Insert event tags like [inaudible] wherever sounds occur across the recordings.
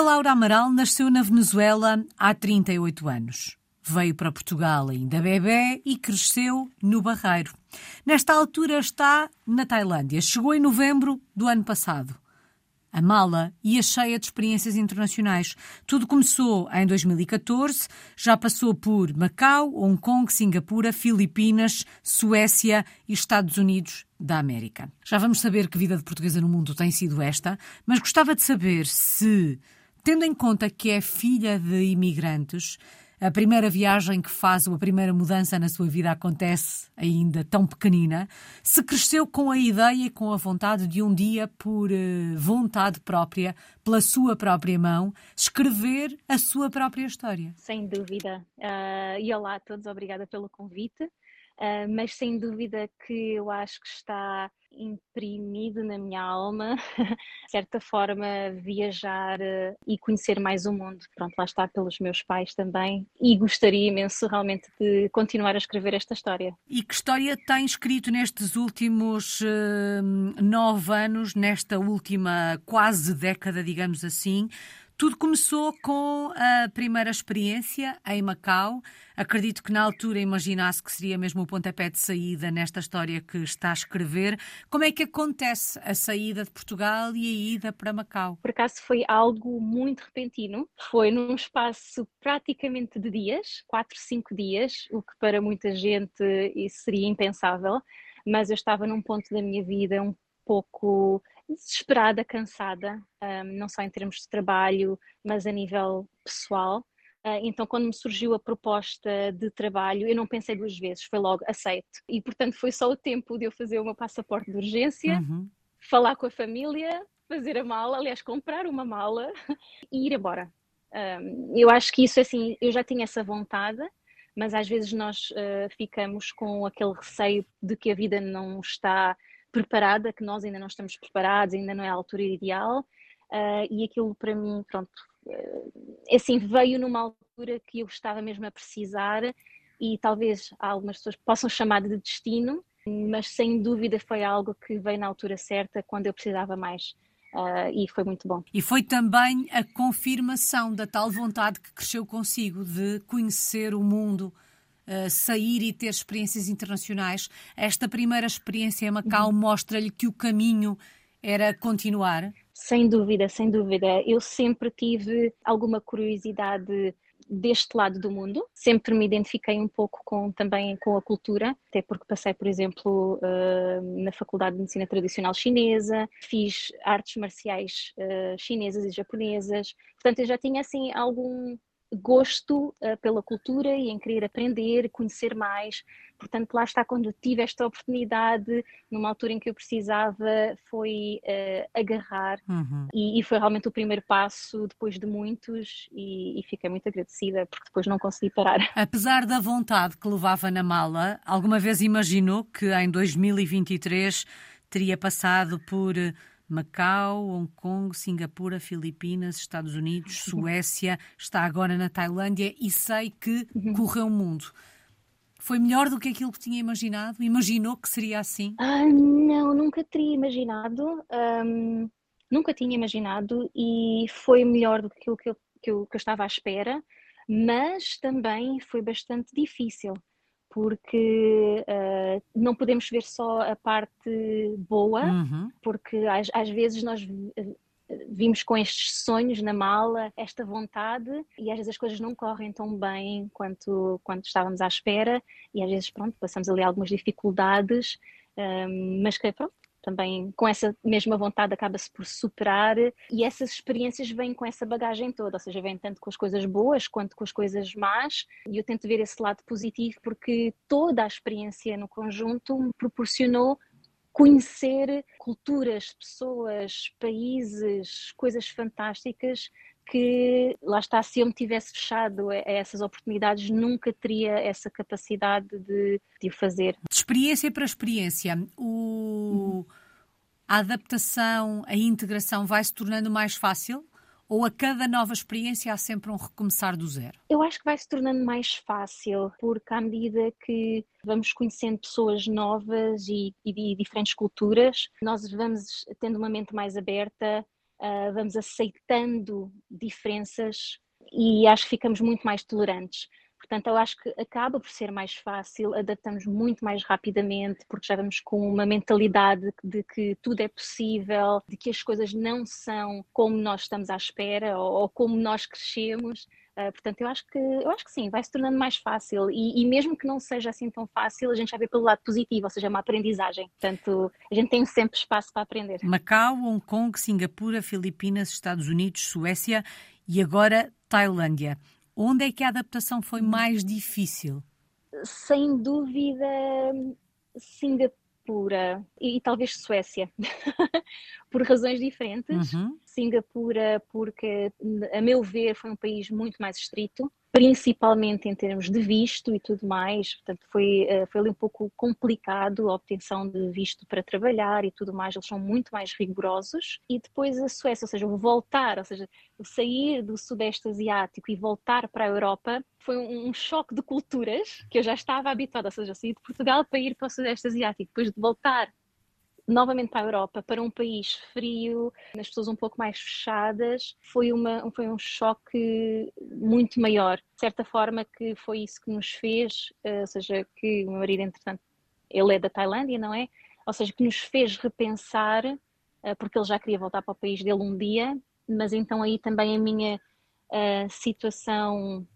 Luísa Laura Amaral nasceu na Venezuela há 38 anos. Veio para Portugal ainda bebê e cresceu no Barreiro. Nesta altura está na Tailândia. Chegou em novembro do ano passado. A mala ia cheia de experiências internacionais. Tudo começou em 2014, já passou por Macau, Hong Kong, Singapura, Filipinas, Suécia e Estados Unidos da América. Já vamos saber que vida de portuguesa no mundo tem sido esta, mas gostava de saber se, tendo em conta que é filha de imigrantes, a primeira viagem que faz ou a primeira mudança na sua vida acontece ainda tão pequenina, se cresceu com a ideia e com a vontade de um dia, por uh, vontade própria, pela sua própria mão, escrever a sua própria história. Sem dúvida. Uh, e olá a todos, obrigada pelo convite. Uh, mas sem dúvida que eu acho que está imprimido na minha alma, [laughs] de certa forma, viajar uh, e conhecer mais o mundo. Pronto, lá está pelos meus pais também e gostaria imenso realmente de continuar a escrever esta história. E que história tem escrito nestes últimos uh, nove anos, nesta última quase década, digamos assim? Tudo começou com a primeira experiência em Macau. Acredito que na altura imaginasse que seria mesmo o pontapé de saída nesta história que está a escrever. Como é que acontece a saída de Portugal e a ida para Macau? Por acaso foi algo muito repentino. Foi num espaço praticamente de dias, quatro, cinco dias, o que para muita gente isso seria impensável. Mas eu estava num ponto da minha vida um pouco desesperada, cansada, um, não só em termos de trabalho, mas a nível pessoal. Uh, então, quando me surgiu a proposta de trabalho, eu não pensei duas vezes, foi logo aceito. E, portanto, foi só o tempo de eu fazer o meu passaporte de urgência, uhum. falar com a família, fazer a mala, aliás, comprar uma mala [laughs] e ir embora. Um, eu acho que isso, assim, eu já tinha essa vontade, mas às vezes nós uh, ficamos com aquele receio de que a vida não está preparada, que nós ainda não estamos preparados, ainda não é a altura ideal, uh, e aquilo para mim, pronto, uh, assim, veio numa altura que eu estava mesmo a precisar, e talvez algumas pessoas possam chamar de destino, mas sem dúvida foi algo que veio na altura certa, quando eu precisava mais. Uh, e foi muito bom. E foi também a confirmação da tal vontade que cresceu consigo de conhecer o mundo, sair e ter experiências internacionais. Esta primeira experiência em Macau uhum. mostra-lhe que o caminho era continuar? Sem dúvida, sem dúvida. Eu sempre tive alguma curiosidade deste lado do mundo. Sempre me identifiquei um pouco com também com a cultura, até porque passei, por exemplo, uh, na Faculdade de Medicina Tradicional Chinesa, fiz artes marciais uh, chinesas e japonesas. Portanto, eu já tinha assim algum gosto uh, pela cultura e em querer aprender, conhecer mais. Portanto, lá está, quando tive esta oportunidade, numa altura em que eu precisava, foi uh, agarrar uhum. e, e, foi realmente o primeiro passo depois de muitos e, e, fiquei muito agradecida porque depois não consegui parar. [laughs] Apesar da vontade que levava na mala, alguma vez imaginou que em 2023 teria passado por Macau, Hong Kong, Singapura, Filipinas, Estados Unidos, [laughs] Suécia, está agora na Tailândia e sei que uhum. correu o mundo. Foi melhor do que aquilo que tinha imaginado? Imaginou que seria assim? Ah, não, nunca teria imaginado. Um, nunca tinha imaginado e foi melhor do que aquilo que eu, que eu, que eu estava à espera, mas também foi bastante difícil porque uh, não podemos ver só a parte boa, uhum. porque às, às, vezes nós eh, vimos com estes sonhos na mala, esta vontade, e às vezes as coisas não correm tão bem quanto, quanto estávamos à espera, e às vezes, pronto, passamos ali algumas dificuldades, um, eh, mas que, pronto, também com essa mesma vontade acaba-se por superar e essas experiências vêm com essa bagagem toda, ou seja, vêm tanto com as coisas boas quanto com as coisas más e eu tento ver esse lado positivo porque toda a experiência no conjunto me proporcionou conhecer culturas, pessoas, países, coisas fantásticas que lá está, se eu me tivesse fechado a, essas oportunidades, nunca teria essa capacidade de, de o fazer. De experiência para experiência, o... a adaptação, a integração vai se tornando mais fácil? Ou a cada nova experiência há sempre um recomeçar do zero? Eu acho que vai se tornando mais fácil, porque à medida que vamos conhecendo pessoas novas e, e de diferentes culturas, nós vamos tendo uma mente mais aberta uh, vamos aceitando diferenças e acho que ficamos muito mais tolerantes. Portanto, eu acho que acaba por ser mais fácil, adaptamos muito mais rapidamente, porque já vamos com uma mentalidade de que tudo é possível, de que as coisas não são como nós estamos à espera ou, ou como nós crescemos. Uh, portanto, eu acho que eu acho que sim, vai se tornando mais fácil e, e, mesmo que não seja assim tão fácil, a gente já vê pelo lado positivo, ou seja, uma aprendizagem. Portanto, a gente tem sempre espaço para aprender. Macau, Hong Kong, Singapura, Filipinas, Estados Unidos, Suécia e agora Tailândia. Onde é que a adaptação foi mais difícil? Sem dúvida, Singapura e, e talvez Suécia, [laughs] por razões diferentes. Uhum. Singapura, porque, a meu ver, foi um país muito mais estrito principalmente em termos de visto e tudo mais, portanto foi, eh, foi ali um pouco complicado a obtenção de visto para trabalhar e tudo mais, eles são muito mais rigorosos. E depois a Suécia, ou seja, o voltar, ou seja, o sair do Sudeste Asiático e voltar para a Europa foi um, choque de culturas que eu já estava habituada, ou seja, sair de Portugal para ir para o Sudeste Asiático, depois de voltar novamente para a Europa, para um país frio, as pessoas um pouco mais fechadas, foi, uma, foi um choque muito maior. De certa forma que foi isso que nos fez, eh, ou seja, que o meu marido, entretanto, ele é da Tailândia, não é? Ou seja, que nos fez repensar, eh, porque ele já queria voltar para o país dele um dia, mas então aí também a minha a situação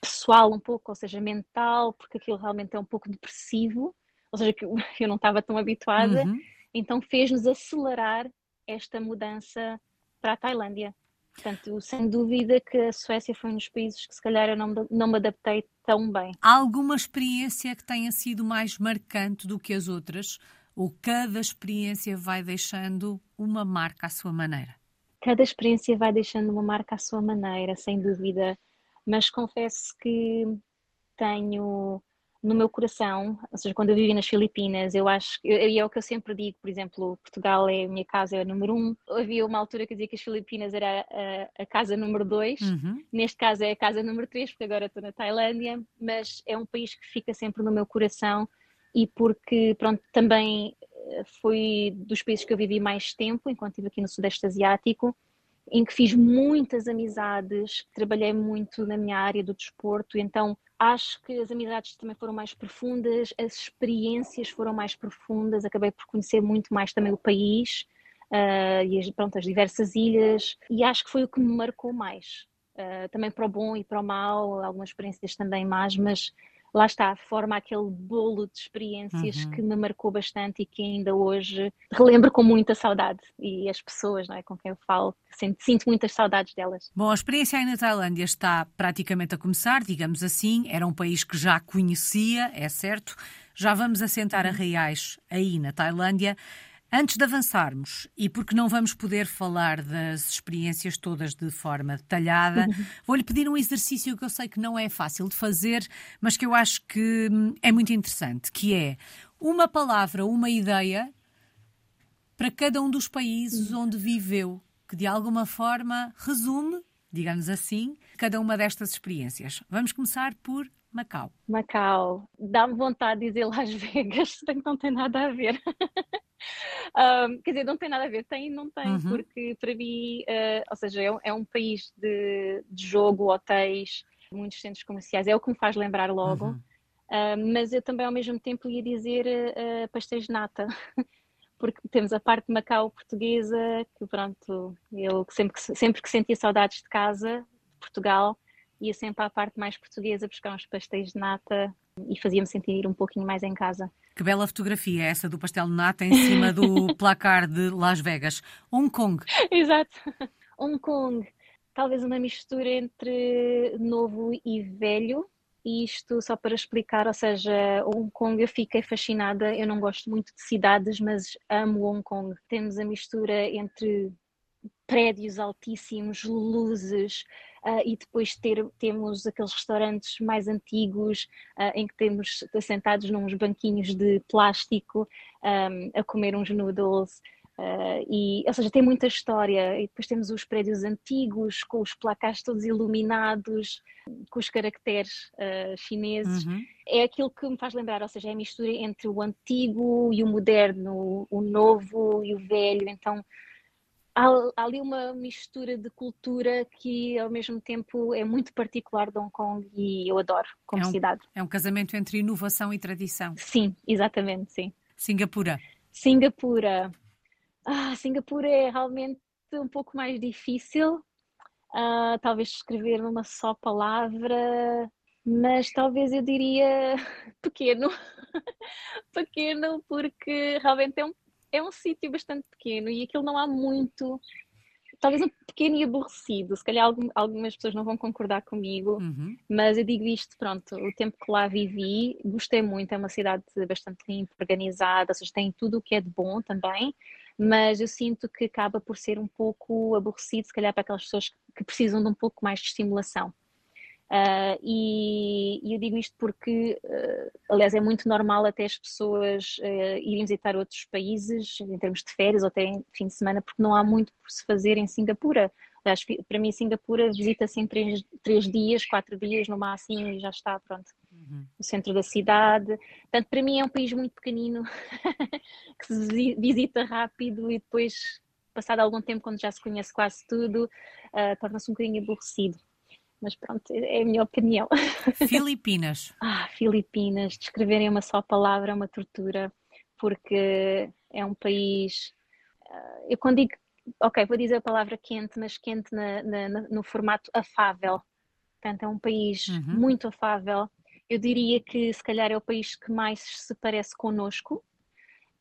pessoal um pouco, ou seja, mental, porque aquilo realmente é um pouco depressivo, ou seja, que eu [laughs] não estava tão habituada, uhum. Então fez-nos acelerar esta mudança para a Tailândia. Portanto, sem dúvida que a Suécia foi um dos países que se calhar eu não, não me adaptei tão bem. Há alguma experiência que tenha sido mais marcante do que as outras? Ou cada experiência vai deixando uma marca à sua maneira? Cada experiência vai deixando uma marca à sua maneira, sem dúvida. Mas confesso que tenho no meu coração, ou seja, quando eu vivi nas Filipinas, eu acho, e é o que eu sempre digo, por exemplo, Portugal é a minha casa, é a número um. Havia uma altura que dizia que as Filipinas era a, a casa número dois, uhum. neste caso é a casa número três, porque agora estou na Tailândia, mas é um país que fica sempre no meu coração e porque, pronto, também eh, foi dos países que eu vivi mais tempo, enquanto estive aqui no Sudeste Asiático, em que fiz muitas amizades, trabalhei muito na minha área do desporto, então Acho que as amizades também foram mais profundas, as experiências foram mais profundas, acabei por conhecer muito mais também o país uh, e as, pronto, as diversas ilhas, e acho que foi o que me marcou mais. Uh, também para o bom e para o mal, algumas experiências também más, mas lá está, forma aquele bolo de experiências uhum. que me marcou bastante e que ainda hoje relembro com muita saudade. E as pessoas não é, com quem eu falo, sinto, sinto muitas saudades delas. Bom, a experiência aí na Tailândia está praticamente a começar, digamos assim. Era um país que já conhecia, é certo. Já vamos assentar a uhum. reais aí na Tailândia. Antes de avançarmos, e porque não vamos poder falar das experiências todas de forma detalhada, uhum. vou-lhe pedir um exercício que eu sei que não é fácil de fazer, mas que eu acho que hum, é muito interessante, que é uma palavra, uma ideia para cada um dos países uhum. onde viveu, que de alguma forma resume, digamos assim, cada uma destas experiências. Vamos começar por Macau. Macau. Dá-me vontade de dizer Las Vegas, [laughs] que não tem nada a ver. [laughs] um, quer dizer, não tem nada a ver, tem e não tem, uhum. porque para mim, uh, ou seja, é, é um país de, de, jogo, hotéis, muitos centros comerciais, é o que me faz lembrar logo. Uhum. Uh, mas eu também ao mesmo tempo ia dizer uh, pastéis de nata, [laughs] porque temos a parte de Macau portuguesa, que pronto, eu sempre que, sempre que sentia saudades de casa, de Portugal, ia sempre à parte mais portuguesa buscar uns pastéis de nata e fazia-me sentir um pouquinho mais em casa. Que bela fotografia é essa do pastel de nata em cima do [laughs] placar de Las Vegas. Hong Kong. Exato. Hong Kong. Talvez uma mistura entre novo e velho. E isto só para explicar, ou seja, Hong Kong eu fiquei fascinada. Eu não gosto muito de cidades, mas amo Hong Kong. Temos a mistura entre prédios altíssimos, luzes, uh, e depois ter, temos aqueles restaurantes mais antigos uh, em que temos sentados nos banquinhos de plástico um, a comer uns noodles. Uh, e, ou seja, tem muita história. E depois temos os prédios antigos, com os placares todos iluminados, com os caracteres uh, chineses. Uhum. É aquilo que me faz lembrar, ou seja, é a mistura entre o antigo e o moderno, o novo e o velho. Então, há, há, ali uma mistura de cultura que ao mesmo tempo é muito particular de Hong Kong e eu adoro como é um, cidade. É um casamento entre inovação e tradição. Sim, exatamente, sim. Singapura. Singapura. Ah, Singapura é realmente um pouco mais difícil. Uh, talvez escrever numa só palavra, mas talvez eu diria [laughs] pequeno. [laughs] pequeno, porque realmente é um é um sítio bastante pequeno e aquilo não há muito. Talvez um pequeno e aborrecido, se calhar algumas pessoas não vão concordar comigo, uhum. mas eu digo isto, pronto, o tempo que lá vivi, gostei muito, é uma cidade bastante limpa, organizada, ou seja, tem tudo o que é de bom também, mas eu sinto que acaba por ser um pouco aborrecido, se calhar para aquelas pessoas que precisam de um pouco mais de estimulação. Uh, e, e, eu digo isto porque, uh, aliás, é muito normal até as pessoas uh, irem visitar outros países em termos de férias ou até em fim de semana, porque não há muito por se fazer em Singapura. Aliás, para mim, Singapura visita-se em três, três, dias, quatro dias no máximo e já está, pronto, uhum. no centro da cidade. Portanto, para mim é um país muito pequenino [laughs] que se visita rápido e depois, passado algum tempo, quando já se conhece quase tudo, torna-se um bocadinho aborrecido mas pronto, é a minha opinião. [laughs] Filipinas. ah, Filipinas, descreverem uma só palavra é uma tortura, porque é um país. Uh, eu quando digo, ok, vou dizer a palavra quente, mas quente na, na, no formato afável. Portanto, é um país uhum. muito afável. Eu diria que se calhar é o país que mais se parece connosco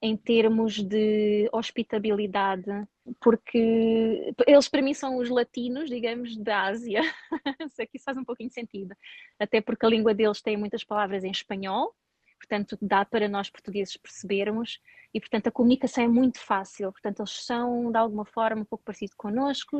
em termos de hospitabilidade, porque eles para mim são os latinos, digamos, da Ásia. [laughs] Isso faz um pouquinho de sentido, até porque a língua deles tem muitas palavras em espanhol, portanto dá para nós portugueses percebermos e portanto a comunicação é muito fácil, portanto eles são de alguma forma um pouco parecidos connosco,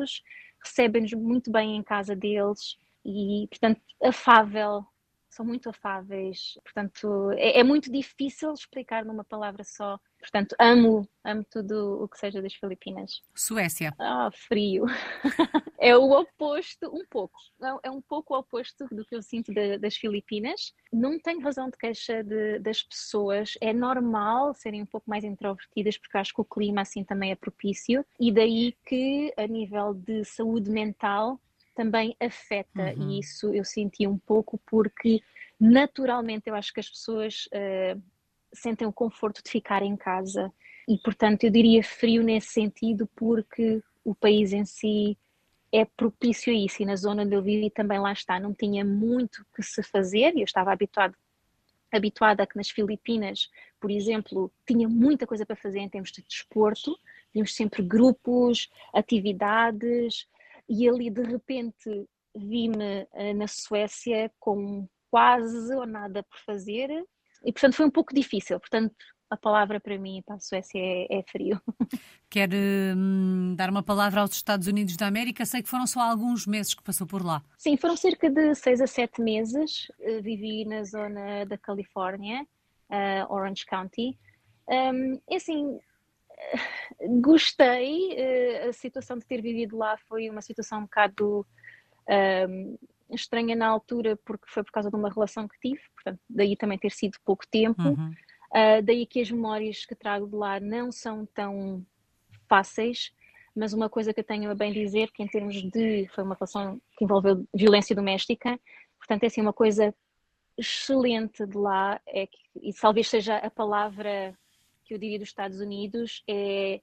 recebem-nos muito bem em casa deles e portanto afável são muito afáveis, portanto é, é, muito difícil explicar numa palavra só. Portanto, amo, amo tudo o que seja das Filipinas. Suécia. Ah, frio. [laughs] é o oposto, um pouco. É, é um pouco o oposto do que eu sinto de, das Filipinas. Não tenho razão de queixa de, das pessoas. É normal serem um pouco mais introvertidas, porque acho que o clima assim também é propício. E daí que, a nível de saúde mental, também afeta uhum. e isso eu senti um pouco porque naturalmente eu acho que as pessoas uh, sentem o conforto de ficar em casa. E portanto eu diria frio nesse sentido porque o país em si é propício a isso. E na zona onde eu vivi também lá está, não tinha muito que se fazer. E eu estava habituado habituada que nas Filipinas, por exemplo, tinha muita coisa para fazer em termos de desporto, tínhamos sempre grupos, atividades, e ali de repente vi-me uh, na Suécia com quase ou nada por fazer e portanto foi um pouco difícil, portanto a palavra para mim para a Suécia é, é frio. [laughs] Quer hum, dar uma palavra aos Estados Unidos da América? Sei que foram só alguns meses que passou por lá. Sim, foram cerca de seis a sete meses. Uh, vivi na zona da Califórnia, uh, Orange County. Um, é assim, gostei, uh, a situação de ter vivido lá foi uma situação um bocado um, estranha na altura, porque foi por causa de uma relação que tive, portanto, daí também ter sido pouco tempo. Uhum. Uh, daí que as memórias que trago de lá não são tão fáceis, mas uma coisa que eu tenho a bem dizer, que em termos de. foi uma relação que envolveu violência doméstica, portanto, é assim uma coisa excelente de lá, é que, e talvez seja a palavra que eu diria dos Estados Unidos é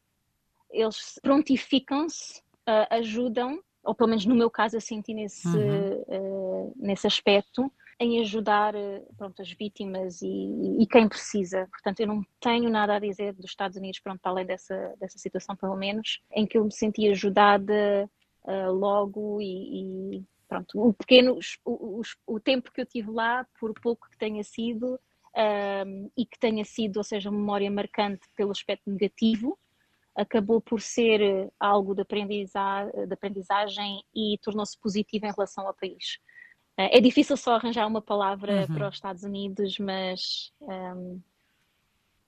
eles prontificam-se, uh, ajudam, ou pelo menos no meu caso eu senti nesse, uhum. uh, nesse aspecto, em ajudar pronto, as vítimas e, e, quem precisa. Portanto, eu não tenho nada a dizer dos Estados Unidos, pronto, para além dessa, dessa situação, pelo menos, em que eu me senti ajudada uh, logo e, e, pronto, o pequeno, o, o, o tempo que eu tive lá, por pouco que tenha sido, um, e que tenha sido, ou seja, uma memória marcante pelo aspecto negativo, acabou por ser algo de, aprendiza de aprendizagem e tornou-se positivo em relação ao país. Uh, é difícil só arranjar uma palavra uhum. para os Estados Unidos, mas um,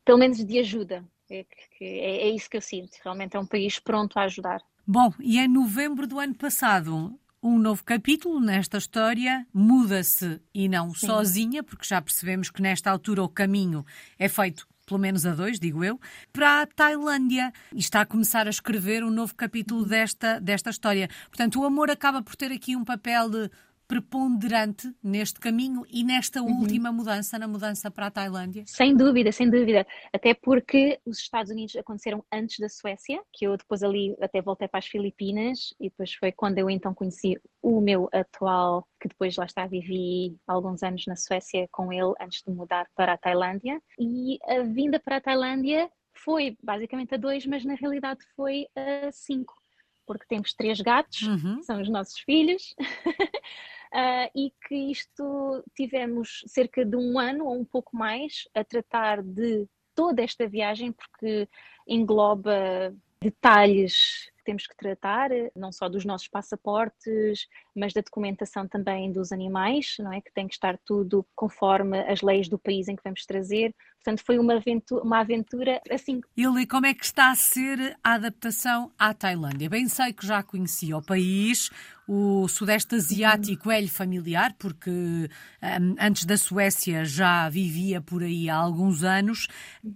pelo menos de ajuda. É, é, é isso que eu sinto. Realmente é um país pronto a ajudar. Bom, e em novembro do ano passado, um novo capítulo nesta história, muda-se e não Sim. sozinha, porque já percebemos que nesta altura o caminho é feito pelo menos a dois, digo eu, para a Tailândia e está a começar a escrever um novo capítulo desta, desta história. Portanto, o amor acaba por ter aqui um papel de preponderante neste caminho e nesta uhum. última mudança, na mudança para a Tailândia? Sem dúvida, sem dúvida. Até porque os Estados Unidos aconteceram antes da Suécia, que eu depois ali até voltei para as Filipinas e depois foi quando eu então conheci o meu atual, que depois lá está, vivi alguns anos na Suécia com ele antes de mudar para a Tailândia. E a vinda para a Tailândia foi basicamente a dois, mas na realidade foi a cinco porque temos três gatos, uhum. são os nossos filhos, uh, [laughs] e que isto tivemos cerca de um ano ou um pouco mais a tratar de toda esta viagem, porque engloba detalhes que temos que tratar, não só dos nossos passaportes, mas da documentação também dos animais, não é? Que tem que estar tudo conforme as leis do país em que vamos trazer. Portanto, foi uma aventura, uma aventura assim. Ili, como é que está a ser a adaptação à Tailândia? Bem sei que já conhecia o país, o Sudeste Asiático é-lhe familiar, porque um, antes da Suécia já vivia por aí há alguns anos.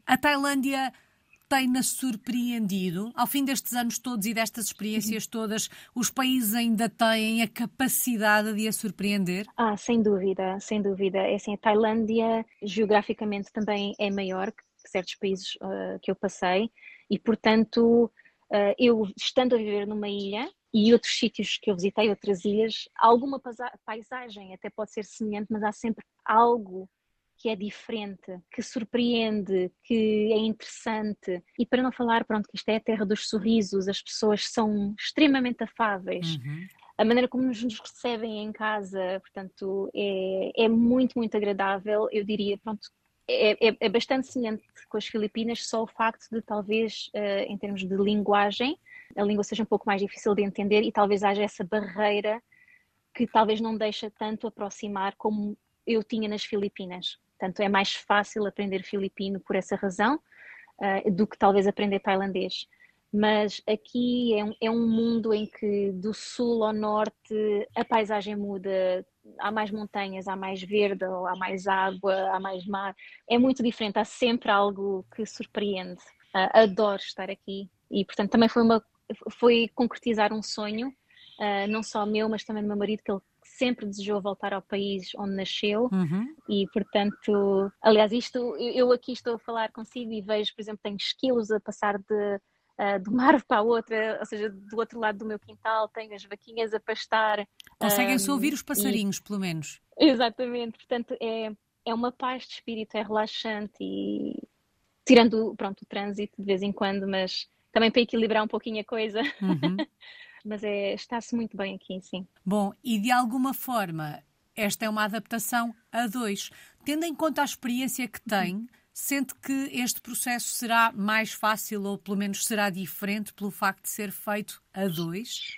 A Tailândia tem-na surpreendido? Ao fim destes anos todos e destas experiências todas, os países ainda têm a capacidade de a surpreender? Ah, sem dúvida, sem dúvida. É assim, a Tailândia geograficamente também é maior que certos países uh, que eu passei e, portanto, uh, eu estando a viver numa ilha e outros sítios que eu visitei, outras ilhas, alguma paisagem até pode ser semelhante, mas há sempre algo que é diferente, que surpreende, que é interessante. E para não falar, pronto, que isto é a terra dos sorrisos, as pessoas são extremamente afáveis. Uhum. A maneira como nos recebem em casa, portanto, é, é muito, muito agradável. Eu diria, pronto, é, é, é, bastante semelhante com as Filipinas, só o facto de talvez, uh, em termos de linguagem, a língua seja um pouco mais difícil de entender e talvez haja essa barreira que talvez não deixa tanto aproximar como eu tinha nas Filipinas. Portanto, é mais fácil aprender filipino por essa razão uh, do que talvez aprender tailandês. Mas aqui é um, é um mundo em que do sul ao norte a paisagem muda, há mais montanhas, há mais verde, há mais água, há mais mar. É muito diferente, há sempre algo que surpreende. Uh, adoro estar aqui e, portanto, também foi, uma, foi concretizar um sonho, uh, não só meu, mas também do meu marido, que ele sempre desejou voltar ao país onde nasceu uhum. e, portanto, aliás, isto eu aqui estou a falar consigo e vejo, por exemplo, tenho esquilos a passar de, uh, de uma [laughs] árvore para a outra, ou seja, do outro lado do meu quintal, tenho as vaquinhas a pastar. Conseguem-se um, ouvir os passarinhos, e... pelo menos. Exatamente, portanto, é, é uma paz de espírito, é relaxante e tirando pronto, o trânsito de vez em quando, mas também para equilibrar um pouquinho a coisa. Uhum. [laughs] mas é, está-se muito bem aqui, sim. Bom, e de alguma forma esta é uma adaptação a dois. Tendo em conta a experiência que tem, sente que este processo será mais fácil ou pelo menos será diferente pelo facto de ser feito a dois?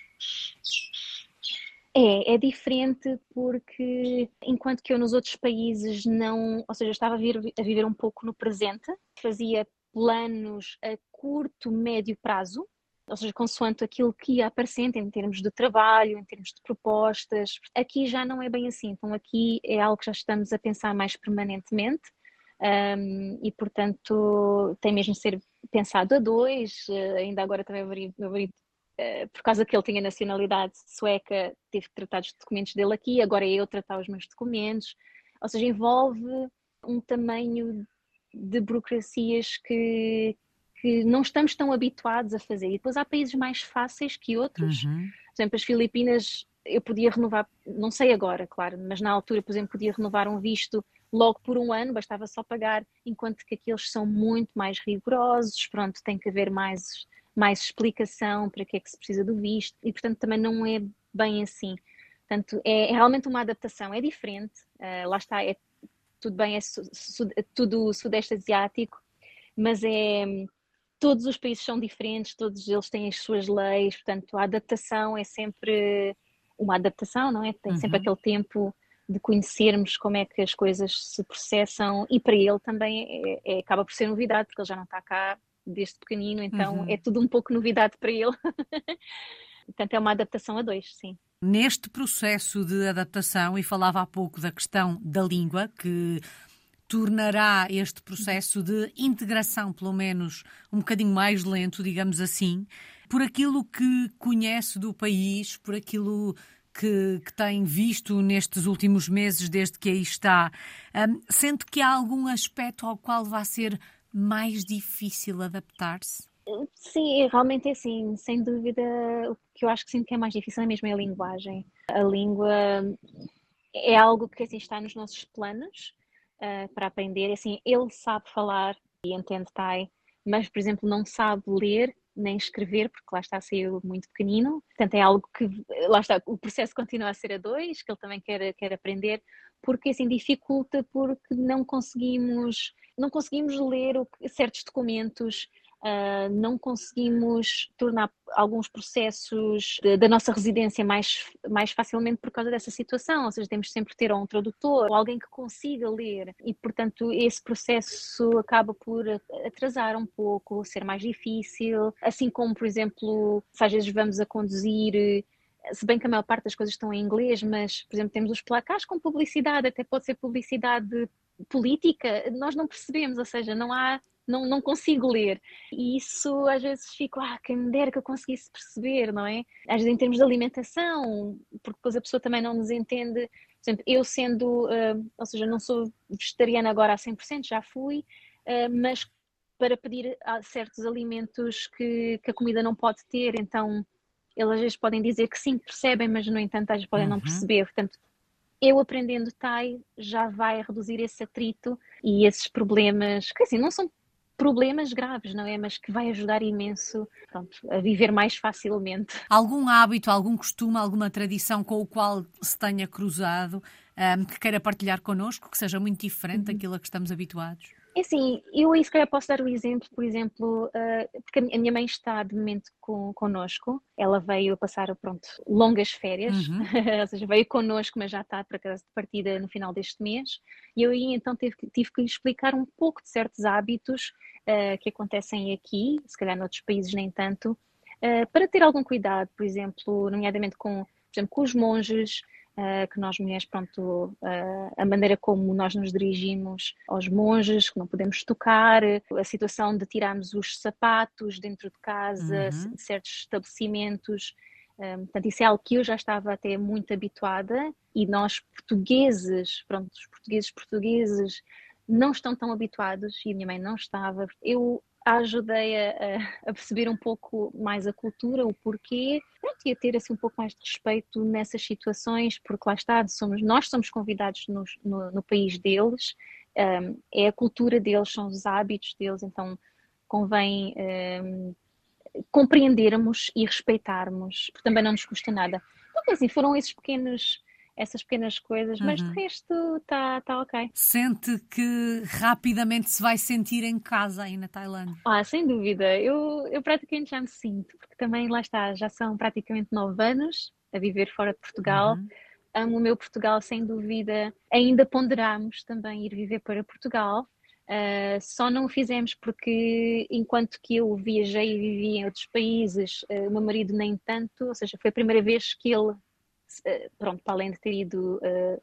É, é diferente porque enquanto que eu nos outros países não, ou seja, eu estava a, vir, a viver um pouco no presente, fazia planos a curto, médio prazo, ou seja, consoante aquilo que ia aparecendo em termos de trabalho, em termos de propostas. Aqui já não é bem assim, então aqui é algo que já estamos a pensar mais permanentemente um, e, portanto, tem mesmo de ser pensado a dois. Uh, ainda agora também o meu marido, por causa que ele tinha nacionalidade sueca, teve que tratar os documentos dele aqui, agora é eu tratar os meus documentos. Ou seja, envolve um tamanho de burocracias que, que não estamos tão habituados a fazer. E depois há países mais fáceis que outros. Uhum. Por exemplo, as Filipinas, eu podia renovar, não sei agora, claro, mas na altura, por exemplo, podia renovar um visto logo por um ano, bastava só pagar, enquanto que aqueles são muito mais rigorosos, pronto, tem que haver mais, mais explicação para que é que se precisa do visto, e portanto também não é bem assim. Portanto, é, é realmente uma adaptação, é diferente, uh, lá está, é tudo bem, é su, su, tudo sudeste asiático, mas é todos os países são diferentes, todos eles têm as suas leis, portanto a adaptação é sempre uma adaptação, não é? Tem sempre uhum. aquele tempo de conhecermos como é que as coisas se processam e para ele também é, é, acaba por ser novidade, porque ele já não está cá desde pequenino, então uhum. é tudo um pouco novidade para ele. [laughs] Portanto, é uma adaptação a dois, sim. Neste processo de adaptação, e falava há pouco da questão da língua, que tornará este processo de integração, pelo menos, um bocadinho mais lento, digamos assim, por aquilo que conhece do país, por aquilo que, que, tem visto nestes últimos meses, desde que aí está, um, sente que há algum aspecto ao qual vai ser mais difícil adaptar-se? Sim, realmente é assim, sem dúvida, o que eu acho que sinto que é mais difícil é mesmo a linguagem. A língua é algo que assim, está nos nossos planos uh, para aprender. Assim, ele sabe falar e entende Thai, mas, por exemplo, não sabe ler nem escrever, porque lá está, saiu muito pequenino. Portanto, é algo que, lá está, o processo continua a ser a dois, que ele também quer, quer aprender, porque assim dificulta porque não conseguimos, não conseguimos ler certos documentos, Uh, não conseguimos tornar alguns processos da nossa residência mais, mais facilmente por causa dessa situação, ou seja, temos sempre ter um tradutor ou alguém que consiga ler. E, portanto, esse processo acaba por atrasar um pouco, ser mais difícil, assim como, por exemplo, se às vezes vamos a conduzir se bem que a maior parte das coisas estão em inglês, mas, por exemplo, temos os placares com publicidade, até pode ser publicidade política, nós não percebemos, ou seja, não há não, não consigo ler. E isso às vezes fico, ah, quem me dera que eu conseguisse perceber, não é? Às vezes em termos de alimentação, porque depois a pessoa também não nos entende. Por exemplo, eu sendo, uh, ou seja, não sou vegetariana agora a 100%, já fui, uh, mas para pedir certos alimentos que, que a comida não pode ter, então eles às vezes podem dizer que sim, percebem, mas no entanto às vezes podem uhum. não perceber. Portanto, eu aprendendo Thai já vai reduzir esse atrito e esses problemas, que assim, não são problemas graves, não é? Mas que vai ajudar imenso pronto, a viver mais facilmente. Algum hábito, algum costume, alguma tradição com o qual se tenha cruzado, um, que queira partilhar connosco, que seja muito diferente uhum. daquilo a que estamos habituados? É assim, eu aí se calhar posso dar o exemplo, por exemplo, uh, porque a minha mãe está de momento com, connosco, ela veio passar, pronto, longas férias, uhum. [laughs] ou seja, veio connosco, mas já está para casa de partida no final deste mês, e eu aí então tive, tive que lhe explicar um pouco de certos hábitos uh, que acontecem aqui, se calhar noutros países nem tanto, uh, para ter algum cuidado, por exemplo, nomeadamente com, por exemplo, com os monges, que nós mulheres, pronto, uh, a maneira como nós nos dirigimos aos monges, que não podemos tocar, a situação de tirarmos os sapatos dentro de casa, uhum. de certos estabelecimentos. Um, eh, portanto, isso é algo que eu já estava até muito habituada e nós portugueses, pronto, os portugueses portugueses não estão tão habituados e a minha mãe não estava. Eu ajudei a, a, perceber um pouco mais a cultura, o porquê, pronto, e a ter assim um pouco mais de respeito nessas situações, porque lá está, somos, nós somos convidados no, no, no país deles, um, é a cultura deles, são os hábitos deles, então convém um, compreendermos e respeitarmos, porque também não nos custa nada. Então, assim, foram esses pequenos essas pequenas coisas, mas uhum. de resto está tá ok. Sente que rapidamente se vai sentir em casa aí na Tailândia? Ah, sem dúvida. Eu, eu praticamente já me sinto, porque também lá está, já são praticamente nove anos a viver fora de Portugal. Uhum. Amo o meu Portugal, sem dúvida. Ainda ponderamos também ir viver para Portugal. Uh, só não o fizemos porque, enquanto que eu viajei e vivi em outros países, uh, o meu marido nem tanto, ou seja, foi a primeira vez que ele pronto, para além de ter ido uh,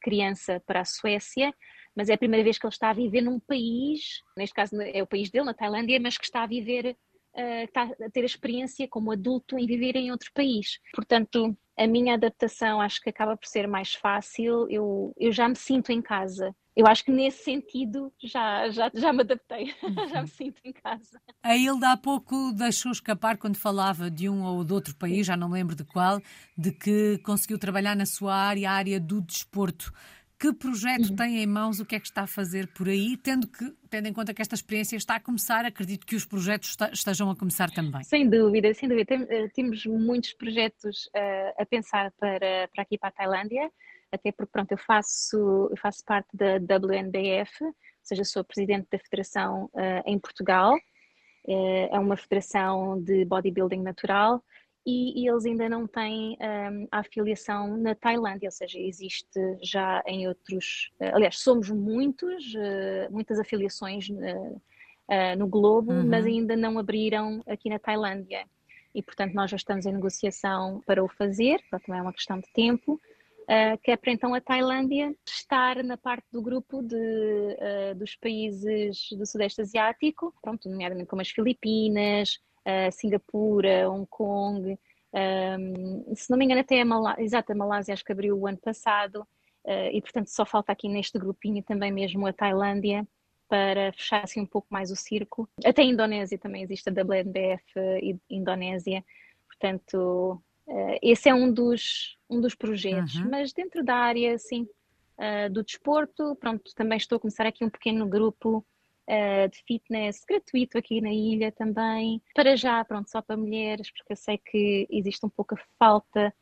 criança para a Suécia, mas é a primeira vez que ele está a viver num país, neste caso é o país dele, na Tailândia, mas que está a viver, uh, está a ter experiência como adulto em viver em outro país. Portanto, a minha adaptação acho que acaba por ser mais fácil, eu, eu já me sinto em casa eu acho que nesse sentido já, já, já me adaptei, uhum. [laughs] já me sinto em casa. A Hilda há pouco deixou escapar quando falava de um ou de outro país, já não lembro de qual, de que conseguiu trabalhar na sua área, a área do desporto. Que projeto uhum. tem em mãos? O que é que está a fazer por aí? Tendo, que, tendo em conta que esta experiência está a começar, acredito que os projetos estejam a começar também. Sem dúvida, sem dúvida. Eh, temos muitos projetos uh, a pensar para, para aqui para a Tailândia até porque pronto, eu faço, eu faço parte da WNBF, ou seja, sou presidente da federação uh, em Portugal, uh, é uma federação de bodybuilding natural e, e eles ainda não têm um, ehm, a afiliação na Tailândia, ou seja, existe já em outros, uh, aliás, somos muitos, muitas afiliações no globo, uhum. mas ainda não abriram aqui na Tailândia. E, portanto, nós já estamos em negociação para o fazer, também é uma questão de tempo, uh, que é para então a Tailândia estar na parte do grupo de, uh, dos países do Sudeste Asiático, pronto, nomeadamente como as Filipinas, uh, Singapura, Hong Kong, um, se não me engano até a Malásia, exato, a Malásia acho que abriu o ano passado, e portanto só falta aqui neste grupinho também mesmo a Tailândia, para fechar assim um pouco mais o círculo. Até a Indonésia também existe a WNBF Indonésia, portanto Uh, esse é um dos, um dos projetos, uhum. mas dentro da área, assim, uh, do desporto, pronto, também estou a começar aqui um pequeno grupo uh, de fitness gratuito aqui na ilha também, para já, pronto, só para mulheres, porque eu sei que existe um pouco a falta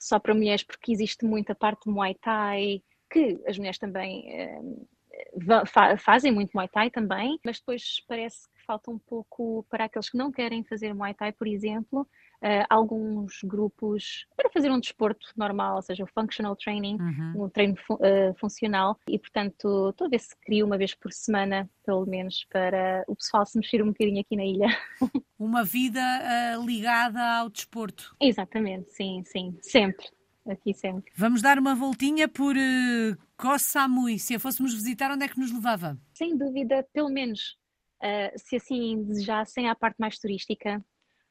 só para mulheres, porque existe muita parte do Muay Thai, que as mulheres também fazem muito Muay Thai também, mas depois parece que falta um pouco para aqueles que não querem fazer Muay Thai, por exemplo, uh, alguns grupos para fazer um desporto normal, ou seja, o functional training, uhum. um treino uh, funcional, e portanto estou a ver se crio uma vez por semana, pelo menos, para o pessoal se mexer um bocadinho aqui na ilha. [laughs] Uma vida uh, ligada ao desporto. Exatamente, sim, sim, sempre. Aqui sempre. Vamos dar uma voltinha por uh, Koh Samui. Se a fôssemos visitar, onde é que nos levava? Sem dúvida, pelo menos, uh, se assim desejassem, a parte mais turística,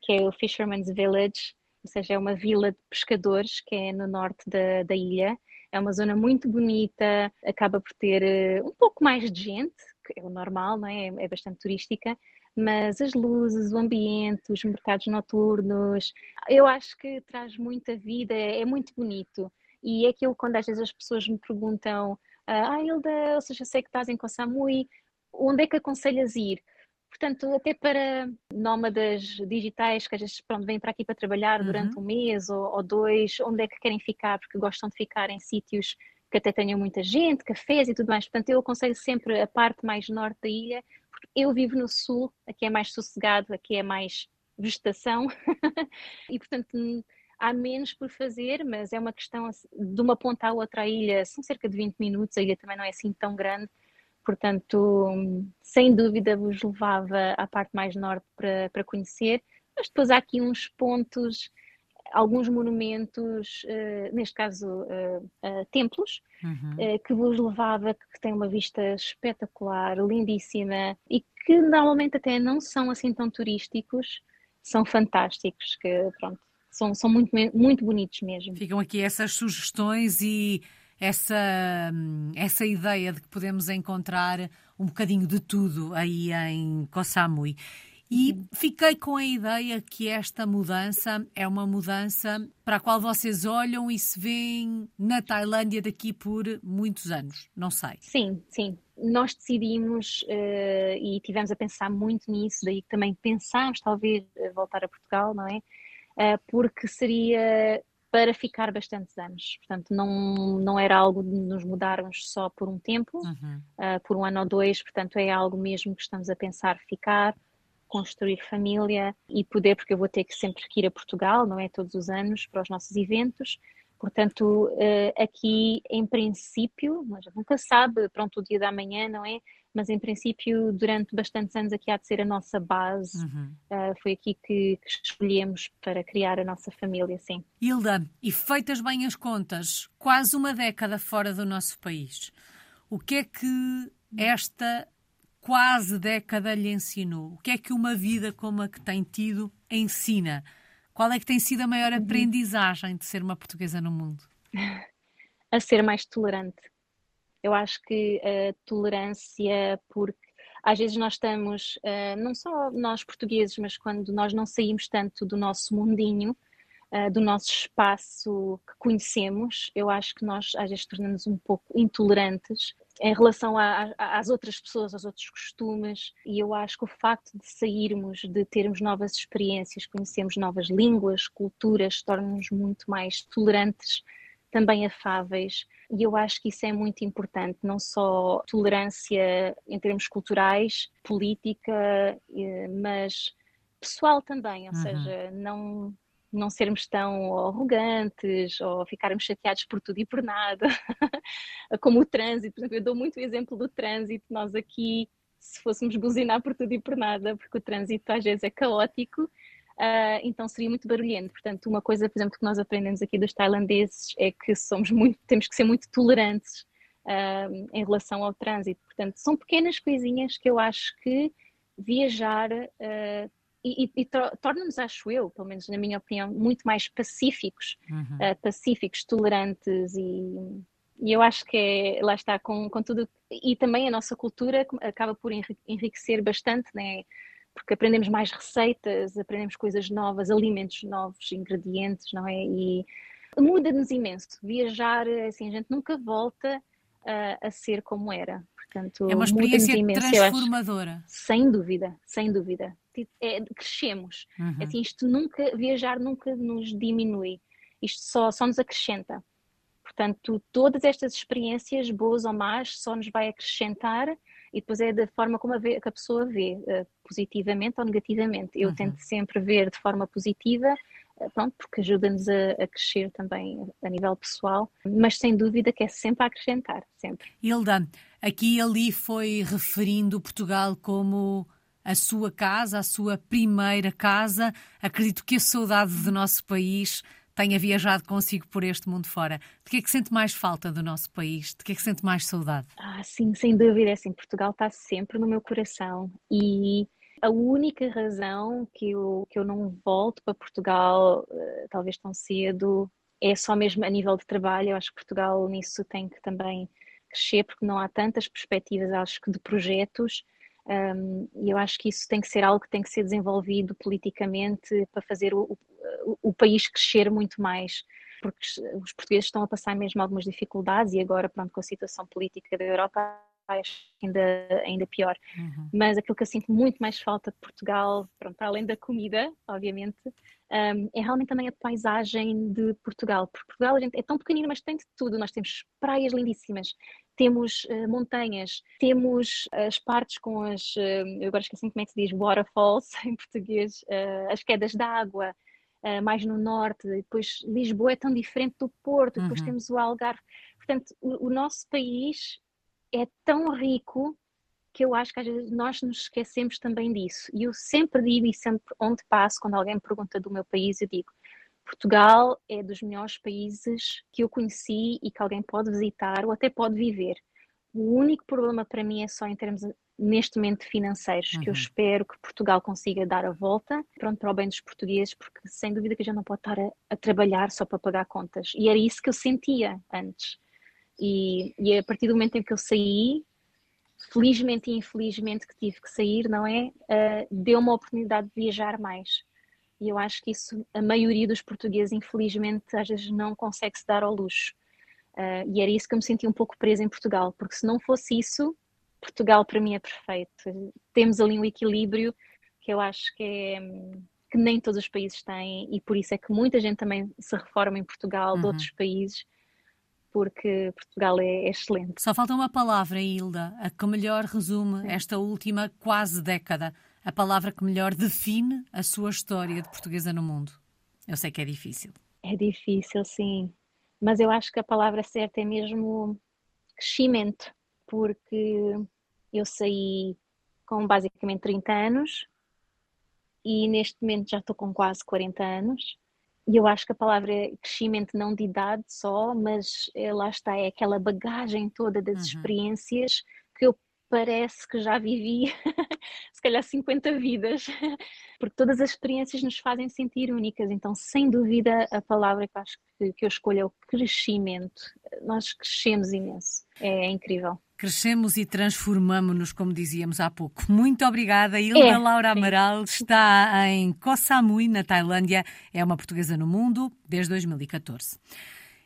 que é o Fisherman's Village, ou seja, é uma vila de pescadores que é no norte da, da ilha. É uma zona muito bonita, acaba por ter uh, um pouco mais de gente, que é o normal, não é? é bastante turística, mas as luzes, o ambiente, os mercados noturnos, eu acho que traz muita vida, é muito bonito. E é aquilo quando às vezes as pessoas me perguntam, ah, Hilda, ou seja, sei que estás em Koh Samui, onde é que aconselhas ir? Portanto, até para nómadas digitais que às vezes pronto, vêm para aqui para trabalhar uhum. durante um mês ou, ou, dois, onde é que querem ficar? Porque gostam de ficar em sítios que até tenham muita gente, cafés e tudo mais. Portanto, eu aconselho sempre a parte mais norte da ilha, porque eu vivo no sul, aqui é mais sossegado, aqui é mais vegetação [laughs] e, portanto, há menos por fazer, mas é uma questão de uma ponta à outra a ilha, são cerca de 20 minutos, a ilha também não é assim tão grande Portanto, sem dúvida vos levava à parte mais norte para, para conhecer, mas depois há aqui uns pontos, alguns monumentos, uh, neste caso uh, uh, templos, uhum. que vos levava, que têm uma vista espetacular, lindíssima e que normalmente até não são assim tão turísticos, são fantásticos, que pronto, são, são muito, muito bonitos mesmo. Ficam aqui essas sugestões e essa, essa ideia de que podemos encontrar um bocadinho de tudo aí em Koh Samui. E fiquei com a ideia que esta mudança é uma mudança para a qual vocês olham e se veem na Tailândia daqui por muitos anos, não sei. Sim, sim. Nós decidimos uh, e tivemos a pensar muito nisso, daí que também pensámos talvez voltar a Portugal, não é? Uh, porque seria para ficar bastantes anos. Portanto, não, não era algo de nos mudarmos só por um tempo, uhum. uh, por um ano ou dois, portanto, é algo mesmo que estamos a pensar ficar, construir família e poder, porque eu vou ter que sempre que ir a Portugal, não é todos os anos, para os nossos eventos. Portanto, uh, aqui em princípio, mas nunca sabe, pronto, o dia da manhã, não é? mas em princípio durante bastantes anos aqui há de ser a nossa base. Uhum. Uh, foi aqui que, que, escolhemos para criar a nossa família, sim. Hilda, e feitas bem as contas, quase uma década fora do nosso país, o que é que esta quase década lhe ensinou? O que é que uma vida como a que tem tido ensina? Qual é que tem sido a maior uhum. aprendizagem de ser uma portuguesa no mundo? [laughs] A ser mais tolerante eu acho que a tolerância, porque às vezes nós estamos, uh, não só nós portugueses, mas quando nós não saímos tanto do nosso mundinho, uh, do nosso espaço que conhecemos, eu acho que nós às vezes tornamos um pouco intolerantes em relação a, a, às outras pessoas, aos outros costumes, e eu acho que o facto de sairmos, de termos novas experiências, conhecermos novas línguas, culturas, torna-nos muito mais tolerantes, também afáveis e eu acho que isso é muito importante, não só tolerância em termos culturais, política, eh, mas pessoal também, ou uhum. seja, não não sermos tão arrogantes ou ficarmos chateados por tudo e por nada, [laughs] como o trânsito, por exemplo, eu dou muito o exemplo do trânsito, nós aqui, se fôssemos buzinar por tudo e por nada, porque o trânsito às vezes é caótico, Uh, então seria muito barulhento. Portanto, uma coisa, por exemplo, que nós aprendemos aqui dos tailandeses é que somos muito, temos que ser muito tolerantes uh, em relação ao trânsito. Portanto, são pequenas coisinhas que eu acho que viajar uh, e, e torna-nos, acho eu, pelo menos na minha opinião, muito mais pacíficos, uhum. pacíficos, tolerantes e, e eu acho que é, lá está, com, com tudo, e também a nossa cultura acaba por enriquecer bastante, né? porque aprendemos mais receitas, aprendemos coisas novas, alimentos novos, ingredientes, não é? E muda-nos imenso. Viajar, assim, a gente nunca volta a, a ser como era. Portanto, é uma experiência transformadora. sem dúvida, sem dúvida. É, crescemos. Uhum. Assim, isto nunca, viajar nunca nos diminui. Isto só, só nos acrescenta. Portanto, todas estas experiências, boas ou más, só nos vai acrescentar e depois é da forma como a, vê, que a pessoa vê, uh, positivamente ou negativamente. Eu uhum. tento sempre ver de forma positiva, pronto, porque ajuda-nos a, a, crescer também a nível pessoal, mas sem dúvida que é sempre a acrescentar, sempre. Hilda, aqui e ali foi referindo Portugal como a sua casa, a sua primeira casa. Acredito que a saudade do nosso país tenha viajado consigo por este mundo fora. De que é que sente mais falta do nosso país? De que é que sente mais saudade? Ah, sim, sem dúvida. É assim, Portugal está sempre no meu coração e a única razão que eu, que eu não volto para Portugal, uh, talvez tão cedo, é só mesmo a nível de trabalho. Eu acho que Portugal nisso tem que também crescer, porque não há tantas perspectivas, acho que, de projetos. Um, e eu acho que isso tem que ser algo que tem que ser desenvolvido politicamente para fazer o, o, país crescer muito mais, porque os portugueses estão a passar mesmo algumas dificuldades e agora, pronto, com a situação política da Europa, acho ainda, ainda pior. Uhum. Mas aquilo que eu sinto muito mais falta de Portugal, pronto, para além da comida, obviamente, um, é realmente também a paisagem de Portugal. Porque Portugal gente, é tão pequenino, mas tem de tudo. Nós temos praias lindíssimas, temos uh, montanhas, temos as partes com as, uh, eu agora esqueci como é que se diz, waterfalls [laughs] em português, uh, as quedas d'água, uh, mais no norte, depois Lisboa é tão diferente do Porto, depois uhum. temos o Algarve. Portanto, o, o, nosso país é tão rico que eu acho que às vezes nós nos esquecemos também disso. E eu sempre digo, e sempre onde passo, quando alguém me pergunta do meu país, eu digo: Portugal é dos melhores países que eu conheci e que alguém pode visitar ou até pode viver. O único problema para mim é só em termos neste momento financeiros, uhum. que eu uhum. espero que Portugal consiga dar a volta, pronto, para o bem dos portugueses, porque sem dúvida que a gente não pode estar a, a trabalhar só para pagar contas. E era isso que eu sentia antes. E, e, a partir do momento em que eu saí, felizmente e infelizmente que tive que sair, não é? Uh, deu uma oportunidade de viajar mais. E eu acho que isso, a maioria dos portugueses, infelizmente, às vezes não consegue se dar ao luxo. Uh, e era isso que eu me senti um pouco presa em Portugal, porque se não fosse isso, Portugal para mim é perfeito. Temos ali um equilíbrio que eu acho que é que nem todos os países têm e por isso é que muita gente também se reforma em Portugal, uhum. de outros países, porque Portugal é, é, excelente. Só falta uma palavra, Hilda, a que melhor resume esta última quase década, a palavra que melhor define a sua história de portuguesa no mundo. Eu sei que é difícil. É difícil, sim, mas eu acho que a palavra certa é mesmo crescimento, porque eu saí com basicamente 30 anos e neste momento já estou com quase 40 anos. E eu acho que a palavra é crescimento não de idade só, mas é, lá está, é aquela bagagem toda das uhum. experiências que eu parece que já vivi [laughs] se calhar 50 vidas, [laughs] porque todas as experiências nos fazem sentir únicas, então sem dúvida a palavra que eu acho que, que eu escolho é o crescimento. Nós crescemos imenso, é, é incrível. Crescemos e transformamos-nos, como dizíamos há pouco. Muito obrigada. Hilda é, Laura Amaral está em Koh Samui, na Tailândia. É uma portuguesa no mundo desde 2014.